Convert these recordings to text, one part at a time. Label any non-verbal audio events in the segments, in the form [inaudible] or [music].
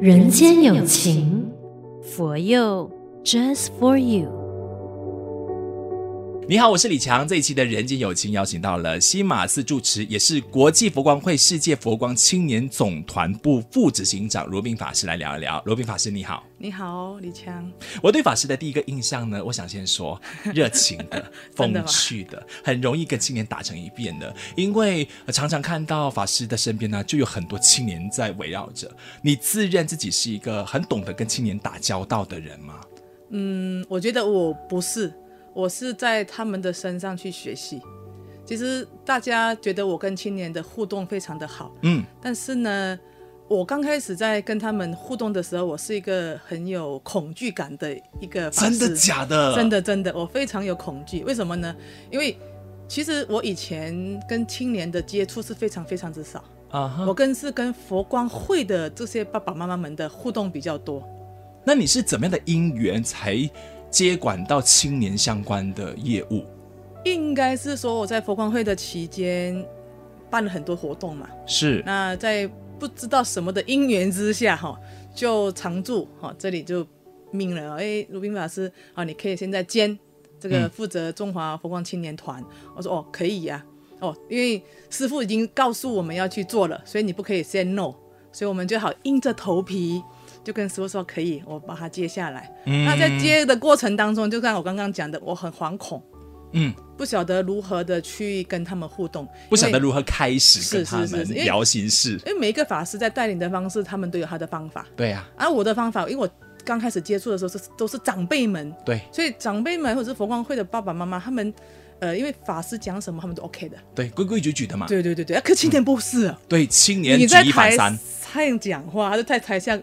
人间有情，佛佑 Just for you。你好，我是李强。这一期的人间有情邀请到了西马寺住持，也是国际佛光会世界佛光青年总团部副执行长罗宾法师来聊一聊。罗宾法师，你好。你好，李强。我对法师的第一个印象呢，我想先说 [laughs] 热情的、风趣的，很容易跟青年打成一片的。因为常常看到法师的身边呢，就有很多青年在围绕着。你自认自己是一个很懂得跟青年打交道的人吗？嗯，我觉得我不是。我是在他们的身上去学习。其实大家觉得我跟青年的互动非常的好，嗯，但是呢，我刚开始在跟他们互动的时候，我是一个很有恐惧感的一个法师。真的假的？真的真的，我非常有恐惧。为什么呢？因为其实我以前跟青年的接触是非常非常之少啊。Uh-huh. 我更是跟佛光会的这些爸爸妈妈们的互动比较多。那你是怎么样的因缘才？接管到青年相关的业务，应该是说我在佛光会的期间办了很多活动嘛。是。那在不知道什么的因缘之下，哈，就常住哈，这里就命了。哎，罗宾法师啊，你可以现在兼这个负责中华佛光青年团。嗯。我说哦，可以呀。哦，因为师傅已经告诉我们要去做了，所以你不可以 say no，所以我们就好硬着头皮。就跟师傅说可以，我把它接下来。嗯、那在接的过程当中，就像我刚刚讲的，我很惶恐，嗯，不晓得如何的去跟他们互动，不晓得如何开始跟他们聊形式。因为每一个法师在带领的方式，他们都有他的方法。对呀、啊。而我的方法，因为我刚开始接触的时候是都是长辈们，对，所以长辈们或者是佛光会的爸爸妈妈，他们呃，因为法师讲什么，他们都 OK 的，对，规规矩矩的嘛。对对对对，啊可青年不是、啊嗯，对，青年举一反三，他讲话，他就在台下。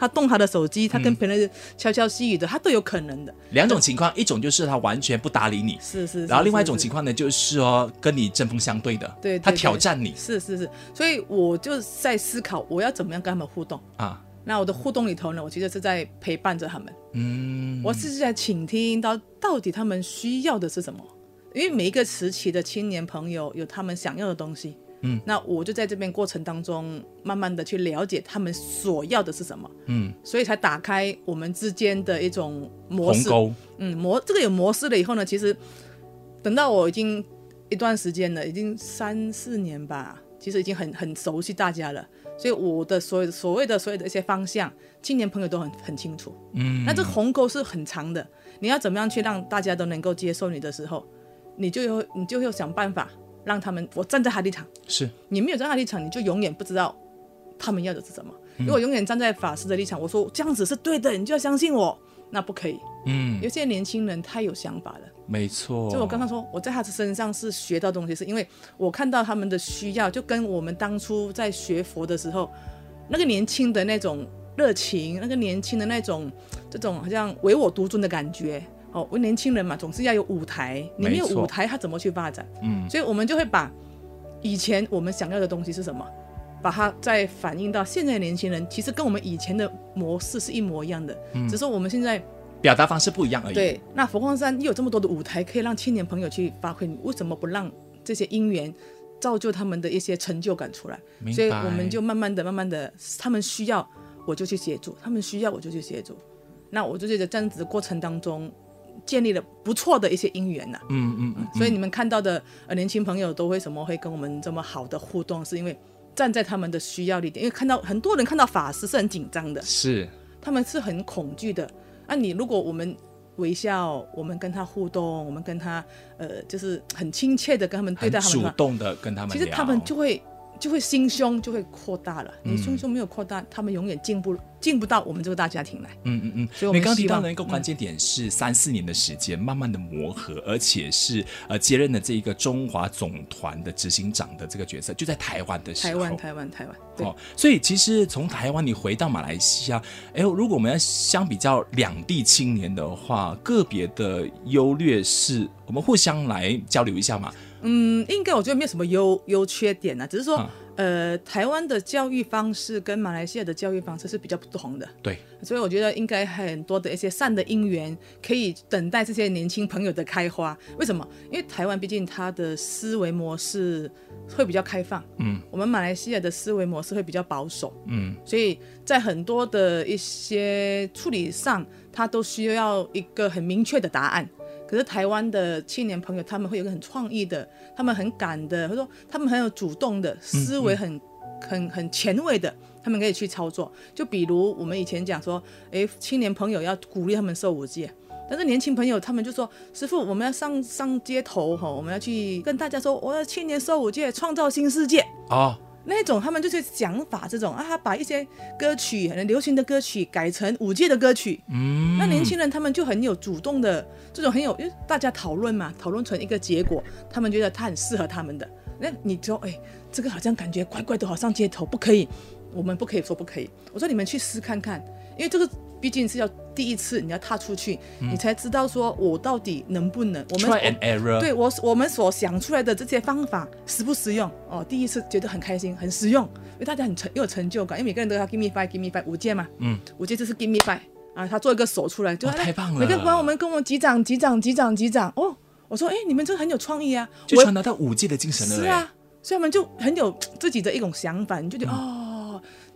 他动他的手机，他跟别人悄悄细语的，他都有可能的。两种情况，一种就是他完全不搭理你，是是，是。然后另外一种情况呢，就是哦，跟你针锋相对的，对，他挑战你，是是是。所以我就在思考，我要怎么样跟他们互动啊？那我的互动里头呢，我其实是在陪伴着他们，嗯，我是在倾听到到底他们需要的是什么，因为每一个时期的青年朋友有他们想要的东西。嗯，那我就在这边过程当中，慢慢的去了解他们所要的是什么，嗯，所以才打开我们之间的一种模式，嗯，模这个有模式了以后呢，其实等到我已经一段时间了，已经三四年吧，其实已经很很熟悉大家了，所以我的所有所谓的所有的一些方向，青年朋友都很很清楚，嗯，那这个鸿沟是很长的，你要怎么样去让大家都能够接受你的时候，你就有你就要想办法。让他们，我站在他立场，是你没有站在他立场，你就永远不知道他们要的是什么。如、嗯、果永远站在法师的立场，我说这样子是对的，你就要相信我，那不可以。嗯，有些年轻人太有想法了，没错。就我刚刚说，我在他的身上是学到东西，是因为我看到他们的需要，就跟我们当初在学佛的时候，那个年轻的那种热情，那个年轻的那种这种好像唯我独尊的感觉。哦，我年轻人嘛，总是要有舞台。你没有舞台，他怎么去发展？嗯，所以我们就会把以前我们想要的东西是什么，把它再反映到现在的年轻人，其实跟我们以前的模式是一模一样的，嗯，只是我们现在表达方式不一样而已。对，那佛光山又有这么多的舞台可以让青年朋友去发挥，你为什么不让这些因缘造就他们的一些成就感出来？所以我们就慢慢的、慢慢的，他们需要我就去协助，他们需要我就去协助。那我就觉得这样子的过程当中。建立了不错的一些姻缘呐，嗯嗯嗯，所以你们看到的呃年轻朋友都为什么会跟我们这么好的互动，是因为站在他们的需要里点，因为看到很多人看到法师是很紧张的，是。他们是很恐惧的。那、啊、你如果我们微笑，我们跟他互动，我们跟他呃就是很亲切的跟他们对待他们，主动的跟他们，其实他们就会就会心胸就会扩大了。你心胸没有扩大，他们永远进不。进不到我们这个大家庭来。嗯嗯嗯。所以我们，你刚刚提到的一个关键点是三四年的时间，慢慢的磨合，而且是呃接任了这一个中华总团的执行长的这个角色，就在台湾的时候。台湾，台湾，台湾。哦，所以其实从台湾你回到马来西亚，哎，如果我们要相比较两地青年的话，个别的优劣势，我们互相来交流一下嘛。嗯，应该我觉得没有什么优优缺点呢、啊，只是说。嗯呃，台湾的教育方式跟马来西亚的教育方式是比较不同的，对，所以我觉得应该很多的一些善的因缘可以等待这些年轻朋友的开花。为什么？因为台湾毕竟它的思维模式会比较开放，嗯，我们马来西亚的思维模式会比较保守，嗯，所以在很多的一些处理上，它都需要一个很明确的答案。可是台湾的青年朋友，他们会有个很创意的，他们很敢的，他说他们很有主动的思维很，很、很前卫的，他们可以去操作。就比如我们以前讲说，哎，青年朋友要鼓励他们受五戒。但是年轻朋友他们就说：“师傅，我们要上上街头哈，我们要去跟大家说，我要青年受五戒，创造新世界啊。”那种他们就是讲法这种啊，他把一些歌曲很流行的歌曲改成五戒的歌曲。嗯，那年轻人他们就很有主动的这种很有，因为大家讨论嘛，讨论成一个结果，他们觉得他很适合他们的。那你说，哎，这个好像感觉怪怪的，好上街头不可以，我们不可以说不可以。我说你们去试看看，因为这个。毕竟是要第一次，你要踏出去，嗯、你才知道说我到底能不能。我们 Try and error。对我我们所想出来的这些方法实不实用？哦，第一次觉得很开心，很实用，因为大家很成又有成就感，因为每个人都要 give me five，give me five，五戒嘛，嗯，五戒就是 give me five 啊，他做一个手出来就、哦、太棒了。每个帮我们跟我们击掌击掌击掌击掌哦，我说哎，你们这很有创意啊，就传达到五戒的精神了。是啊，所以我们就很有自己的一种想法，你就觉得、嗯、哦，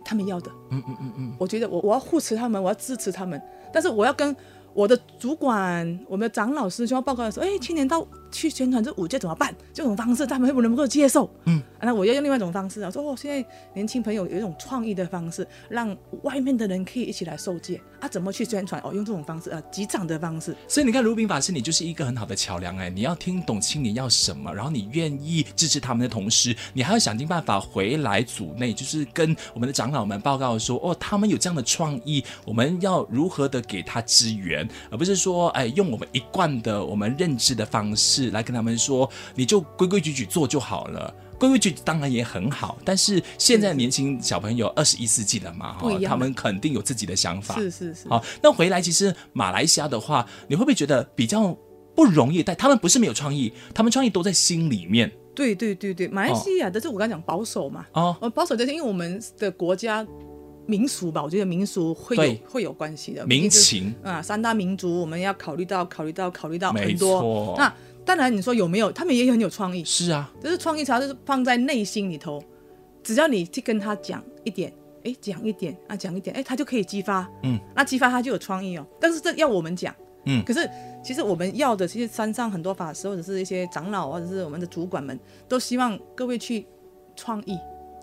他们要的，嗯嗯嗯嗯，我觉得我我要护持他们，我要支持他们。但是我要跟我的主管、我们的长老师需要报告的时候，哎，青年到去宣传这五戒怎么办？这种方式他们会不能够接受？嗯，那我要用另外一种方式啊，说哦，现在年轻朋友有一种创意的方式，让外面的人可以一起来受戒啊，怎么去宣传？哦，用这种方式啊，击掌的方式。所以你看，卢宾法师，你就是一个很好的桥梁哎，你要听懂青年要什么，然后你愿意支持他们的同时，你还要想尽办法回来组内，就是跟我们的长老们报告说，哦，他们有这样的创意，我们要如何的给他支援，而不是说，哎，用我们一贯的我们认知的方式来跟他们说。你就规规矩矩做就好了，规规矩矩当然也很好，但是现在年轻小朋友二十一世纪了嘛，哈，他们肯定有自己的想法。是是是。好，那回来其实马来西亚的话，你会不会觉得比较不容易？但他们不是没有创意，他们创意都在心里面。对对对对，马来西亚的这我刚讲保守嘛，哦，保守就是因为我们的国家民俗吧，我觉得民俗会有会有关系的民情啊，三大民族我们要考虑到考虑到考虑到很多，那。当然，你说有没有？他们也很有创意。是啊，就是创意，主要就是放在内心里头。只要你去跟他讲一点，哎，讲一点啊，讲一点，哎，他就可以激发。嗯，那激发他就有创意哦。但是这要我们讲。嗯。可是其实我们要的，其实山上很多法师或者是一些长老或者是我们的主管们，都希望各位去创意。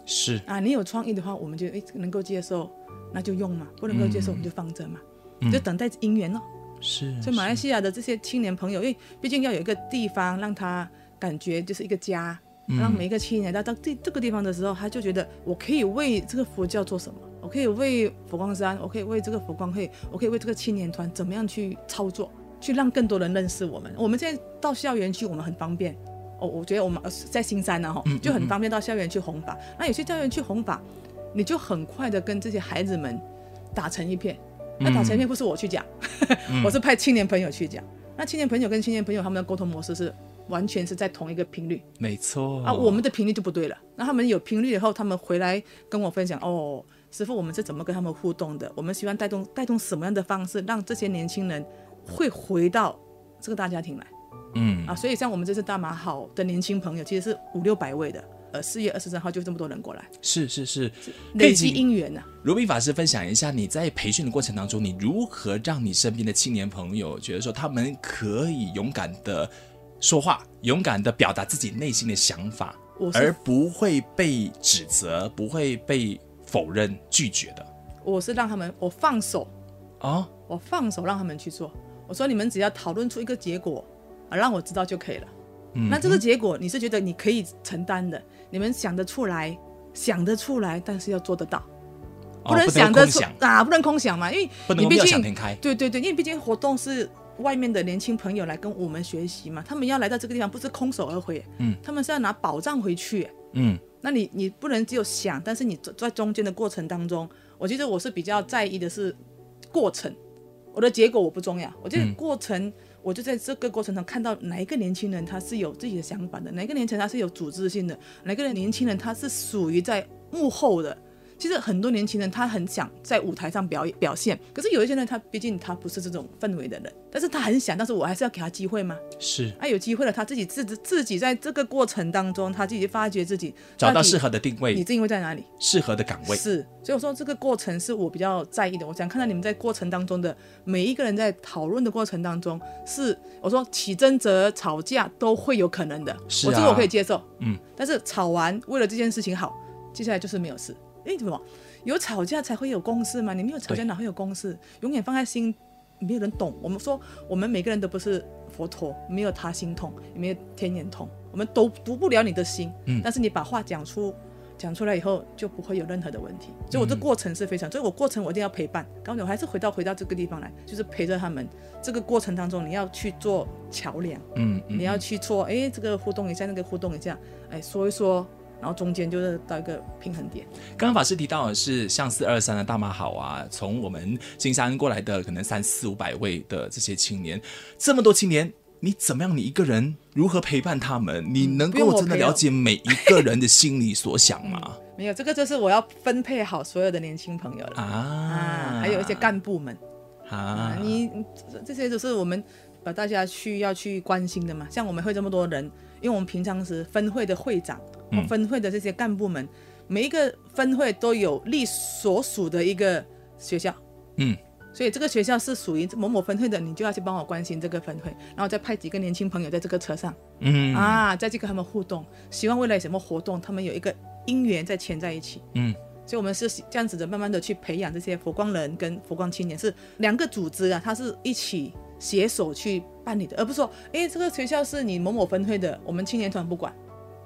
是。啊，你有创意的话，我们就哎能够接受，那就用嘛；不能够接受，我们就放着嘛，嗯、就等待姻缘哦。是，所以马来西亚的这些青年朋友，因为毕竟要有一个地方让他感觉就是一个家，嗯、让每一个青年到到这这个地方的时候，他就觉得我可以为这个佛教做什么，我可以为佛光山，我可以为这个佛光会，我可以为这个青年团怎么样去操作，去让更多人认识我们。我们现在到校园去，我们很方便。哦，我觉得我们在新山呢，哈，就很方便到校园去弘法。嗯嗯嗯，那有些校园去弘法，你就很快的跟这些孩子们打成一片。那打成片不是我去讲，嗯、[laughs] 我是派青年朋友去讲。那青年朋友跟青年朋友他们的沟通模式是完全是在同一个频率，没错啊，我们的频率就不对了。那他们有频率以后，他们回来跟我分享，哦，师傅，我们是怎么跟他们互动的？我们希望带动带动什么样的方式，让这些年轻人会回到这个大家庭来？嗯啊，所以像我们这次大马好的年轻朋友，其实是五六百位的。呃，四月二十三号就这么多人过来，是是是，累积因缘呐、啊。鲁宾法师分享一下，你在培训的过程当中，你如何让你身边的青年朋友觉得说他们可以勇敢的说话，勇敢的表达自己内心的想法，而不会被指责，不会被否认拒绝的。我是让他们，我放手啊，哦、我放手让他们去做。我说你们只要讨论出一个结果，啊，让我知道就可以了。嗯、那这个结果你是觉得你可以承担的？你们想得出来，想得出来，但是要做得到，不能想得出、啊，不能空想嘛，因为你毕竟对对对，因为毕竟活动是外面的年轻朋友来跟我们学习嘛，他们要来到这个地方不是空手而回，嗯，他们是要拿宝藏回去，嗯，那你你不能只有想，但是你在中间的过程当中，我觉得我是比较在意的是过程，我的结果我不重要，我觉得过程。嗯我就在这个过程中看到哪一个年轻人他是有自己的想法的，哪个年轻人他是有组织性的，哪个年轻人他是属于在幕后的，其实很多年轻人他很想在舞台上表演表现，可是有一些人他毕竟他不是这种氛围的人，但是他很想，但是我还是要给他机会吗。是，啊，有机会了，他自己自自己在这个过程当中，他自己发掘自己，找到适合的定位，你定位在哪里？适合的岗位是，所以我说这个过程是我比较在意的。我想看到你们在过程当中的每一个人在讨论的过程当中，是我说起争执、吵架都会有可能的，是啊，我这个我可以接受，嗯，但是吵完为了这件事情好，接下来就是没有事。哎，怎么有吵架才会有共识嘛？你没有吵架哪会有共识？永远放在心，没有人懂。我们说，我们每个人都不是佛陀，没有他心痛，也没有天眼通，我们都读不了你的心。嗯，但是你把话讲出，讲出来以后，就不会有任何的问题。所以我这过程是非常，所以我过程我一定要陪伴。刚才我还是回到回到这个地方来，就是陪着他们。这个过程当中，你要去做桥梁，嗯，你要去做，哎，这个互动一下，那个互动一下，哎，说一说。然后中间就是到一个平衡点。刚刚法师提到的是像四二三的大妈好啊，从我们金山过来的可能三四五百位的这些青年，这么多青年，你怎么样？你一个人如何陪伴他们？你能够真的了解每一个人的心里所想吗？嗯、[laughs] 没有，这个就是我要分配好所有的年轻朋友了啊，啊，还有一些干部们啊，啊，你这些都是我们把大家需要去关心的嘛。像我们会这么多人，因为我们平常是分会的会长。分会的这些干部们，每一个分会都有隶所属的一个学校，嗯，所以这个学校是属于某某分会的，你就要去帮我关心这个分会，然后再派几个年轻朋友在这个车上，嗯。啊，再去跟他们互动，希望未来什么活动，他们有一个因缘再牵在一起，嗯，所以我们是这样子的，慢慢的去培养这些佛光人跟佛光青年，是两个组织啊，它是一起携手去办理的，而不是说，哎，这个学校是你某某分会的，我们青年团不管。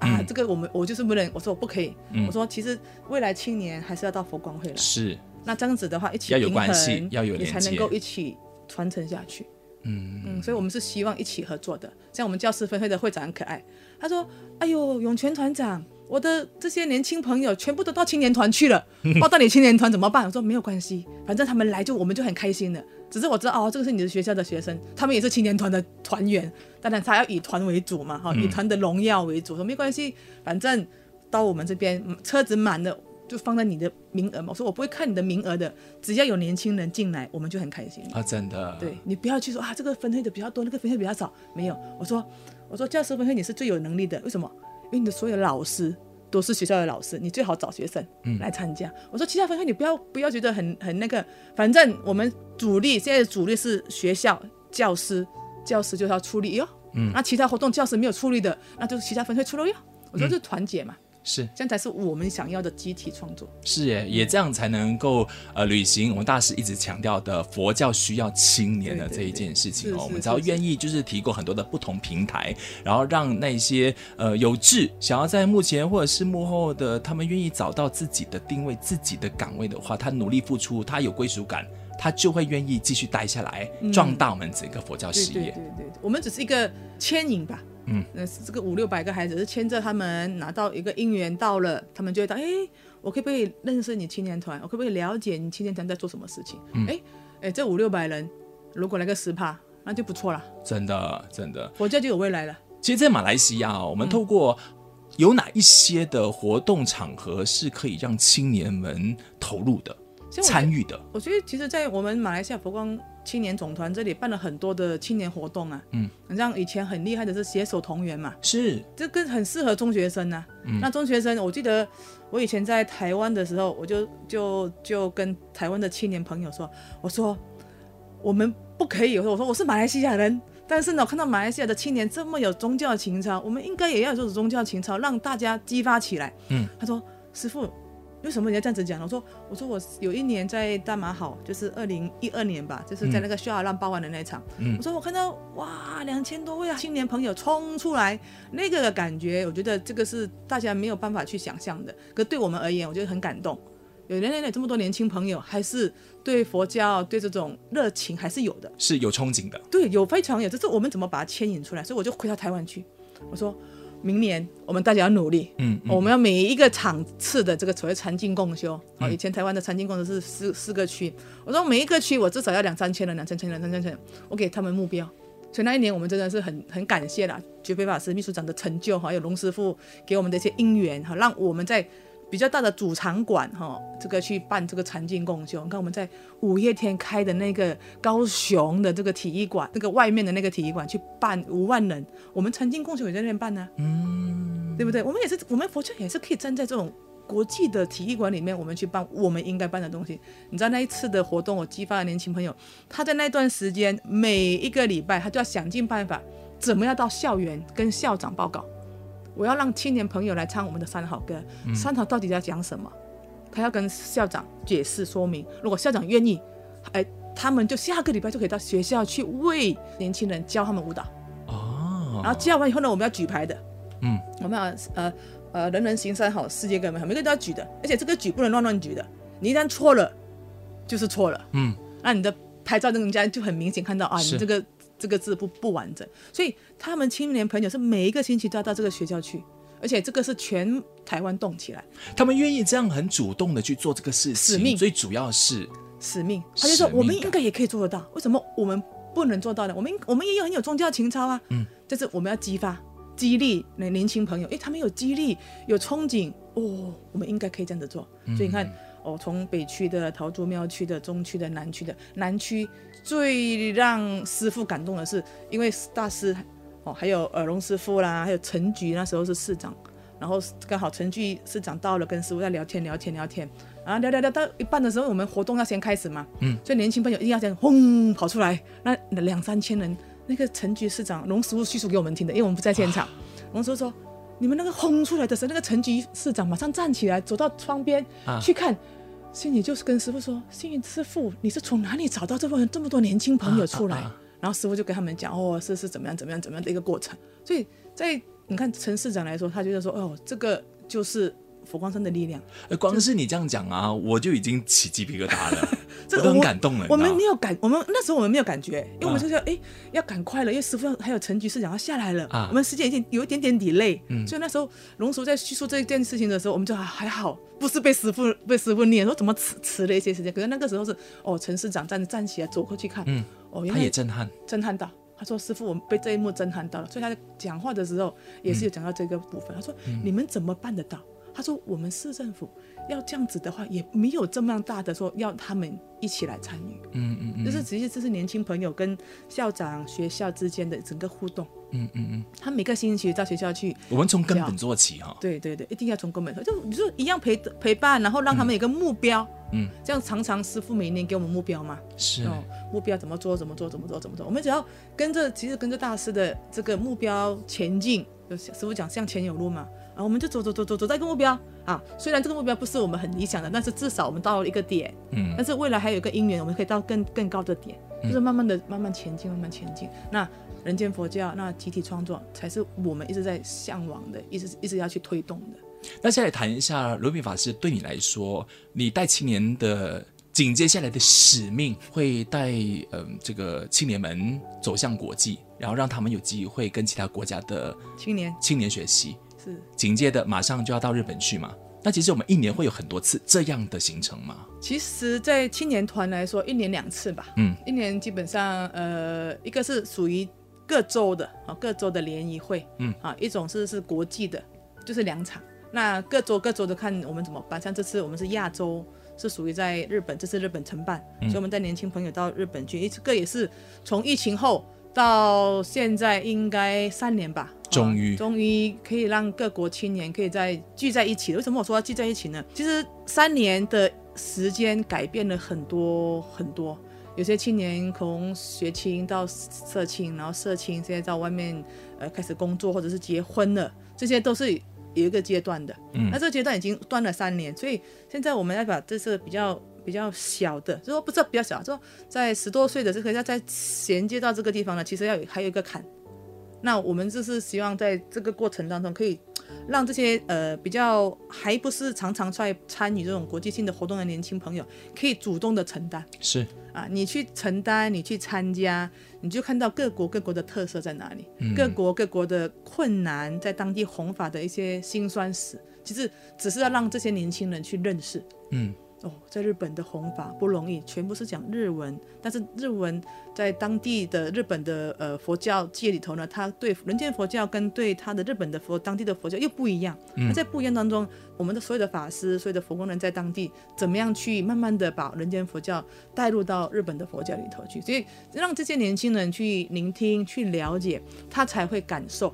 啊，这个我们我就是不能，我说我不可以，嗯、我说其实未来青年还是要到佛光会来，是，那这样子的话一起要有关系，要有你才能够一起传承下去，嗯。嗯，所以我们是希望一起合作的。像我们教师分会的会长很可爱，他说：“哎呦，永泉团长，我的这些年轻朋友全部都到青年团去了，[laughs] 报到你青年团怎么办？”我说：“没有关系，反正他们来就我们就很开心了。”只是我知道哦，这个是你的学校的学生，他们也是青年团的团员，当然他要以团为主嘛，哈、嗯，以团的荣耀为主。说没关系，反正到我们这边车子满了，就放在你的名额嘛。我说我不会看你的名额的，只要有年轻人进来，我们就很开心啊，真的。对，你不要去说啊，这个分配的比较多，那个分配比较少，没有。我说我说教师分配你是最有能力的，为什么？因为你的所有老师。都是学校的老师，你最好找学生来参加。嗯、我说其他分会你不要不要觉得很很那个，反正我们主力现在的主力是学校教师，教师就是要出力哟。嗯，那其他活动教师没有出力的，那就是其他分会出力哟。我说这是团结嘛。嗯是，这样才是我们想要的集体创作。是耶，也这样才能够呃履行我们大师一直强调的佛教需要青年的这一件事情哦。我们只要愿意就是提供很多的不同平台，然后让那些呃有志想要在幕前或者是幕后的他们愿意找到自己的定位、自己的岗位的话，他努力付出，他有归属感，他就会愿意继续待下来，壮大我们整个佛教事业。对对对对，我们只是一个牵引吧。嗯，那这个五六百个孩子是牵着他们拿到一个姻缘到了，他们就会到，哎，我可不可以认识你青年团？我可不可以了解你青年团在做什么事情？哎、嗯，哎，这五六百人如果来个十趴，那就不错了。真的，真的，佛教就有未来了。其实，在马来西亚，哦我们透过有哪一些的活动场合是可以让青年们投入的、参与的？我觉得，其实，在我们马来西亚佛光。青年总团这里办了很多的青年活动啊，嗯，像以前很厉害的是携手同源嘛，是，这个很适合中学生啊。嗯，那中学生，我记得我以前在台湾的时候，我就就就跟台湾的青年朋友说，我说我们不可以，我说我是马来西亚人，但是呢，我看到马来西亚的青年这么有宗教情操，我们应该也要有这种宗教情操，让大家激发起来。嗯，他说师父。为什么你要这样子讲？我说，我说我有一年在大马好，就是二零一二年吧，就是在那个沙浪八万的那一场。嗯，我说我看到哇，两千多位啊青年朋友冲出来，那个感觉，我觉得这个是大家没有办法去想象的。可对我们而言，我觉得很感动。有那那这么多年轻朋友，还是对佛教对这种热情还是有的，是有憧憬的。对，有非常有，这是我们怎么把它牵引出来？所以我就回到台湾去，我说。明年我们大家要努力，嗯，嗯，我们要每一个场次的这个所谓禅净共修，好、嗯，以前台湾的禅净共修是四四个区，我说每一个区我至少要两三千人，两三千人，两三千人，我给他们目标，所以那一年我们真的是很很感谢啦，觉非法师秘书长的成就哈，还有龙师傅给我们的一些因缘哈，让我们在比较大的主场馆哈，这个去办这个禅境共修。你看我们在五月天开的那个高雄的这个体育馆，那个外面的那个体育馆去办五万人，我们禅境共修也在那边办呢、啊，嗯，对不对？我们也是，我们佛教也是可以站在这种国际的体育馆里面，我们去办我们应该办的东西。你知道那一次的活动，我激发了年轻朋友，他在那段时间每一个礼拜，他就要想尽办法，怎么样到校园跟校长报告。我要让青年朋友来唱我们的三好歌，嗯、三好到底在讲什么？他要跟校长解释说明。如果校长愿意，哎，他们就下个礼拜就可以到学校去为年轻人教他们舞蹈。哦。然后教完以后呢，我们要举牌的。嗯。我们要呃呃人人行三好，世界更美好，每个人都要举的。而且这个举不能乱乱举的，你一旦错了，就是错了。嗯。那你的拍照，人家就很明显看到啊，你这个。这个字不不完整，所以他们青年朋友是每一个星期都要到这个学校去，而且这个是全台湾动起来，他们愿意这样很主动的去做这个事情，使命，最主要是使命。他就说我们应该也可以做得到，为什么我们不能做到呢？我们我们也有很有宗教情操啊，嗯，就是我们要激发、激励那年轻朋友，诶，他们有激励、有憧憬，哦，我们应该可以这样子做。所以你看，哦，从北区的陶朱庙区的、中区的、南区的南区。最让师傅感动的是，因为大师哦，还有尔龙师傅啦，还有陈菊那时候是市长，然后刚好陈菊市长到了，跟师傅在聊天聊天聊天，然后聊聊聊到一半的时候，我们活动要先开始嘛，嗯，所以年轻朋友一定要先轰跑出来，那两三千人，那个陈菊市长龙师傅叙述给我们听的，因为我们不在现场，龙师傅说，你们那个轰出来的时候，那个陈局市长马上站起来，走到窗边去看。心里就是跟师傅说：“幸运师傅，你是从哪里找到这么这么多年轻朋友出来？”啊啊啊、然后师傅就跟他们讲：“哦，是是怎么样怎么样怎么样的一个过程。”所以在你看陈市长来说，他觉得说：“哦，这个就是。”佛光山的力量，光是你这样讲啊，我就已经起鸡皮疙瘩了，这都很感动了。我们没有感，我们那时候我们没有感觉，因为我们就说，哎，要赶快了，因为师傅还有陈局市长要下来了，我们时间已经有一点点 delay，所以那时候龙叔在叙述这件事情的时候，我们就还好，不是被师傅被师傅念说怎么迟迟了一些时间，可是那个时候是哦，陈市长站站起来走过去看，哦，他也震撼，震撼到，他说师傅，我们被这一幕震撼到了，所以他在讲话的时候也是有讲到这个部分，他说你们怎么办得到？他说：“我们市政府要这样子的话，也没有这么大的说要他们一起来参与。嗯嗯嗯，就是其实这是年轻朋友跟校长、学校之间的整个互动。嗯嗯嗯，他每个星期到学校去，我们从根本做起哈。对对对，一定要从根本，就你说一样陪陪伴，然后让他们有个目标。嗯，这样常常师傅每年给我们目标嘛。是哦，目标怎么做？怎么做？怎么做？怎么做？我们只要跟着，其实跟着大师的这个目标前进。就师傅讲向前有路嘛。”啊，我们就走走走走走到一个目标啊，虽然这个目标不是我们很理想的，但是至少我们到了一个点，嗯，但是未来还有一个因缘，我们可以到更更高的点，就是慢慢的慢慢前进，慢慢前进。那人间佛教，那集体创作才是我们一直在向往的，一直一直要去推动的。那现在谈一下罗品法师对你来说，你带青年的紧接下来的使命，会带嗯、呃、这个青年们走向国际，然后让他们有机会跟其他国家的青年青年学习。是紧接着马上就要到日本去嘛？那其实我们一年会有很多次这样的行程吗？其实，在青年团来说，一年两次吧。嗯，一年基本上，呃，一个是属于各州的啊，各州的联谊会。嗯，啊，一种是是国际的，就是两场。那各州各州的看我们怎么办。像这次我们是亚洲，是属于在日本，这次日本承办，嗯、所以我们带年轻朋友到日本去。这个也是从疫情后到现在应该三年吧。终于，终于可以让各国青年可以再聚在一起了。为什么我说要聚在一起呢？其实三年的时间改变了很多很多。有些青年从学青到社青，然后社青现在到外面呃开始工作或者是结婚了，这些都是有一个阶段的。嗯，那这个阶段已经断了三年，所以现在我们要把这是比较比较小的，就说不是比较小，就说在十多岁的这个要在衔接到这个地方呢，其实要有还有一个坎。那我们就是希望在这个过程当中，可以让这些呃比较还不是常常在参与这种国际性的活动的年轻朋友，可以主动的承担。是啊，你去承担，你去参加，你就看到各国各国的特色在哪里，嗯、各国各国的困难，在当地弘法的一些辛酸史，其实只是要让这些年轻人去认识。嗯。哦，在日本的弘法不容易，全部是讲日文。但是日文在当地的日本的呃佛教界里头呢，他对人间佛教跟对他的日本的佛当地的佛教又不一样。那、嗯、在不一样当中，我们的所有的法师、所有的佛光人在当地怎么样去慢慢的把人间佛教带入到日本的佛教里头去？所以让这些年轻人去聆听、去了解，他才会感受。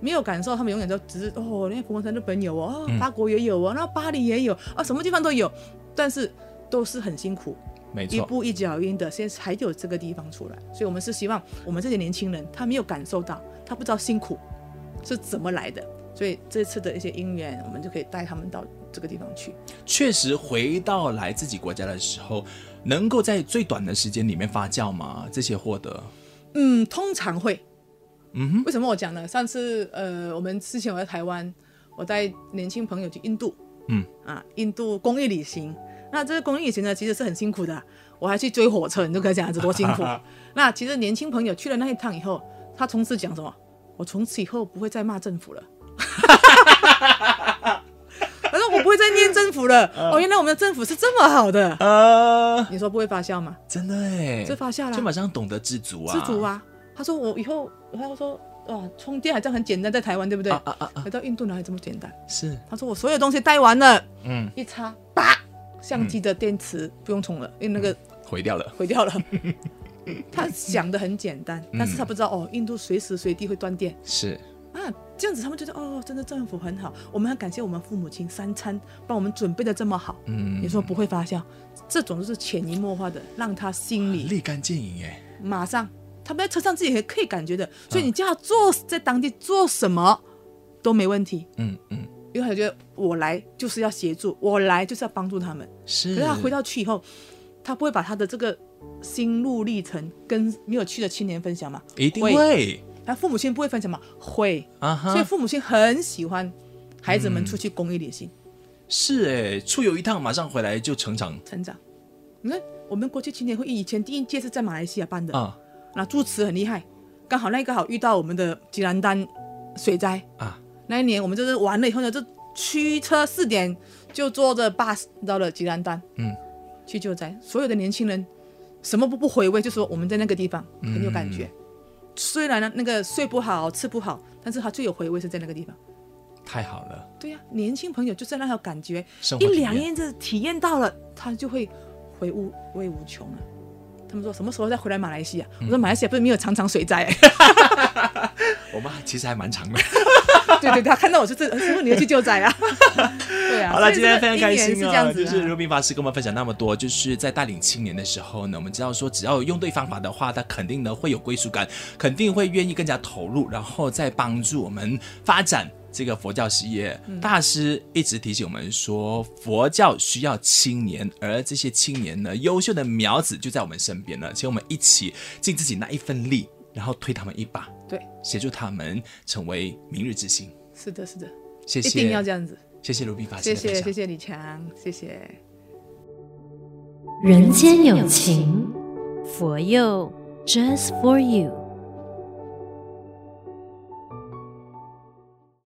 没有感受，他们永远都只是哦，那佛光山日本有哦，法国也有哦，那巴黎也有啊，什么地方都有。但是都是很辛苦，没错，一步一脚印的，现在才有这个地方出来。所以，我们是希望我们这些年轻人，他没有感受到，他不知道辛苦是怎么来的。所以，这次的一些因缘，我们就可以带他们到这个地方去。确实，回到来自己国家的时候，能够在最短的时间里面发酵吗？这些获得，嗯，通常会。嗯哼，为什么我讲呢？上次，呃，我们之前我在台湾，我带年轻朋友去印度。嗯啊，印度公益旅行，那这个公益旅行呢，其实是很辛苦的。我还去追火车，你就可以这样子多辛苦。[laughs] 那其实年轻朋友去了那一趟以后，他从此讲什么？我从此以后不会再骂政府了。[laughs] 反正我不会再念政府了。[laughs] 哦，原来我们的政府是这么好的。呃，你说不会发酵吗？真的哎，这发酵了，就马上懂得知足啊，知足啊。他说我以后，他说。哦，充电好像很简单，在台湾对不对？啊啊啊！来到印度哪里这么简单？是。他说我所有东西带完了，嗯，一插，叭，相机的电池不用充了，因为那个毁掉了，毁掉了。[laughs] 他想的很简单，但是他不知道哦，印度随时随地会断电。是。啊，这样子他们觉得哦，真的政府很好，我们很感谢我们父母亲三餐帮我们准备的这么好。嗯。你说不会发酵，这种就是潜移默化的，让他心里立竿见影哎，马上。他们在车上自己也可以感觉的，所以你叫他做在当地做什么都没问题。嗯嗯，因为他觉得我来就是要协助，我来就是要帮助他们。是，可是他回到去以后，他不会把他的这个心路历程跟没有去的青年分享吗？一定会。他父母亲不会分享吗？会。啊哈。所以父母亲很喜欢孩子们出去公益旅行。是哎，出游一趟马上回来就成长。成长。你看，我们国际青年会议以前第一届是在马来西亚办的啊。那住持很厉害，刚好那个好遇到我们的吉兰丹水灾啊。那一年我们就是完了以后呢，就驱车四点就坐着 bus 到了吉兰丹，嗯，去救灾。所有的年轻人什么不不回味，就说我们在那个地方很有感觉。嗯、虽然呢那个睡不好吃不好，但是他最有回味是在那个地方。太好了。对呀、啊，年轻朋友就在那有感觉，一两年就体验到了，他就会回味无穷了。他们说什么时候再回来马来西亚？嗯、我说马来西亚不是没有长长水灾、欸，[laughs] 我们其实还蛮长的。对 [laughs] 对对，他看到我是这，师傅你要去救灾啊？[laughs] 对啊。好了，今天非常开心啊，就是如明法师跟我们分享那么多，就是在带领青年的时候呢，我们知道说只要用对方法的话，他肯定呢会有归属感，肯定会愿意更加投入，然后再帮助我们发展。这个佛教事业，大师一直提醒我们说，佛教需要青年，而这些青年呢，优秀的苗子就在我们身边了，请我们一起尽自己那一份力，然后推他们一把，对，协助他们成为明日之星。是的，是的，谢谢，一定要这样子。谢谢卢比法师，谢谢，谢谢李强，谢谢。人间有情，佛佑，Just for you。